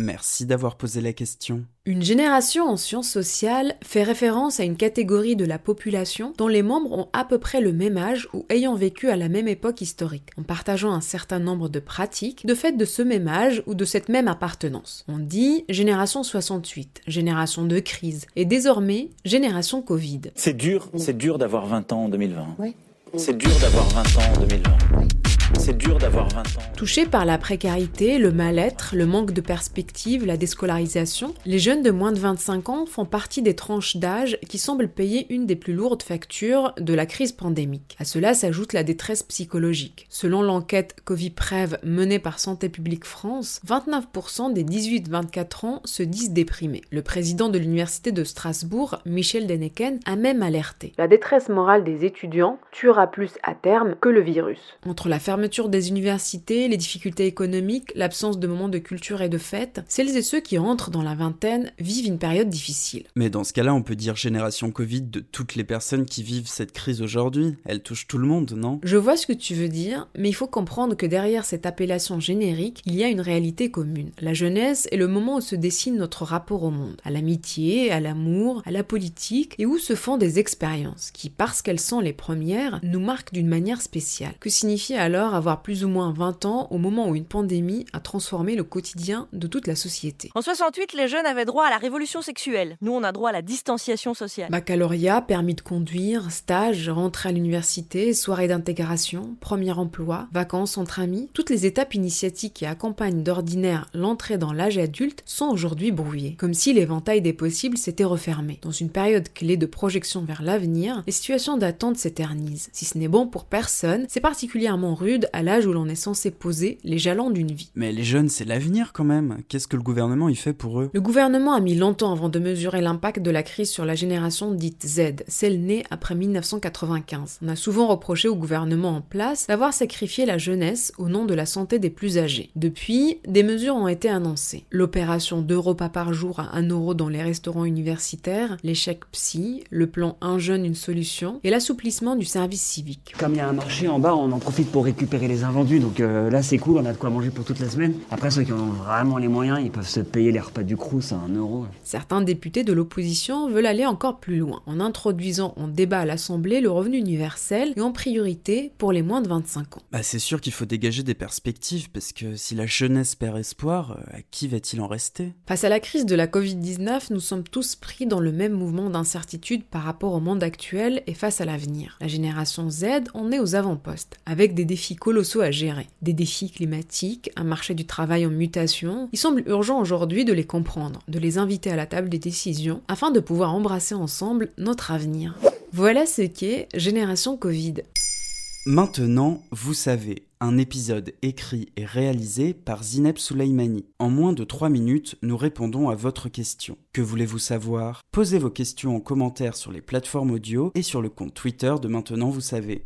Merci d'avoir posé la question. Une génération en sciences sociales fait référence à une catégorie de la population dont les membres ont à peu près le même âge ou ayant vécu à la même époque historique, en partageant un certain nombre de pratiques de fait de ce même âge ou de cette même appartenance. On dit génération 68, génération de crise, et désormais génération Covid. C'est dur, c'est dur d'avoir 20 ans en 2020. Oui. C'est dur d'avoir 20 ans en 2020. C'est dur d'avoir 20 ans. Touchés par la précarité, le mal-être, le manque de perspective, la déscolarisation, les jeunes de moins de 25 ans font partie des tranches d'âge qui semblent payer une des plus lourdes factures de la crise pandémique. À cela s'ajoute la détresse psychologique. Selon l'enquête Covid-Prev menée par Santé publique France, 29% des 18-24 ans se disent déprimés. Le président de l'université de Strasbourg, Michel Deneken, a même alerté. La détresse morale des étudiants tuera plus à terme que le virus. Entre la fermeture des universités, les difficultés économiques, l'absence de moments de culture et de fêtes, celles et ceux qui entrent dans la vingtaine vivent une période difficile. Mais dans ce cas-là, on peut dire génération Covid de toutes les personnes qui vivent cette crise aujourd'hui. Elle touche tout le monde, non? Je vois ce que tu veux dire, mais il faut comprendre que derrière cette appellation générique, il y a une réalité commune. La jeunesse est le moment où se dessine notre rapport au monde, à l'amitié, à l'amour, à la politique, et où se font des expériences qui, parce qu'elles sont les premières, nous marquent d'une manière spéciale. Que signifie alors avoir plus ou moins 20 ans au moment où une pandémie a transformé le quotidien de toute la société En 68, les jeunes avaient droit à la révolution sexuelle. Nous, on a droit à la distanciation sociale. Baccalauréat, permis de conduire, stage, rentrée à l'université, soirée d'intégration, premier emploi, vacances entre amis, toutes les étapes initiatiques qui accompagnent d'ordinaire l'entrée dans l'âge adulte sont aujourd'hui brouillées, comme si l'éventail des possibles s'était refermé. Dans une période clé de projection vers l'avenir, les situations d'attente s'éternisent. Si ce n'est bon pour personne, c'est particulièrement rude à l'âge où l'on est censé poser les jalons d'une vie. Mais les jeunes, c'est l'avenir quand même. Qu'est-ce que le gouvernement y fait pour eux? Le gouvernement a mis longtemps avant de mesurer l'impact de la crise sur la génération dite Z, celle née après 1995. On a souvent reproché au gouvernement en place d'avoir sacrifié la jeunesse au nom de la santé des plus âgés. Depuis, des mesures ont été annoncées. L'opération 2 repas par jour à 1 euro dans les restaurants universitaires, l'échec psy, le plan Un jeune, une solution et l'assouplissement du service civique. Comme il y a un marché en bas, on en profite pour récupérer les invendus. Donc euh, là, c'est cool, on a de quoi manger pour toute la semaine. Après, ceux qui ont vraiment les moyens, ils peuvent se payer les repas du Crous à 1 euro. Certains députés de l'opposition veulent aller encore plus loin, en introduisant en débat à l'Assemblée le revenu universel et en priorité pour les moins de 25 ans. Bah, c'est sûr qu'il faut dégager des perspectives, parce que si la jeunesse perd espoir, euh, à qui va-t-il en rester? Face à la crise de la Covid-19, nous sommes tous pris dans le même mouvement d'incertitude par rapport au monde actuel et face à l'avenir. La génération Z en est aux avant-postes, avec des défis colossaux à gérer. Des défis climatiques, un marché du travail en mutation. Il semble urgent aujourd'hui de les comprendre, de les inviter à la table des décisions, afin de pouvoir embrasser ensemble notre avenir. Voilà ce qu'est Génération Covid. Maintenant, vous savez, un épisode écrit et réalisé par Zineb Souleimani. En moins de 3 minutes, nous répondons à votre question. Que voulez-vous savoir? Posez vos questions en commentaire sur les plateformes audio et sur le compte Twitter de Maintenant, vous savez.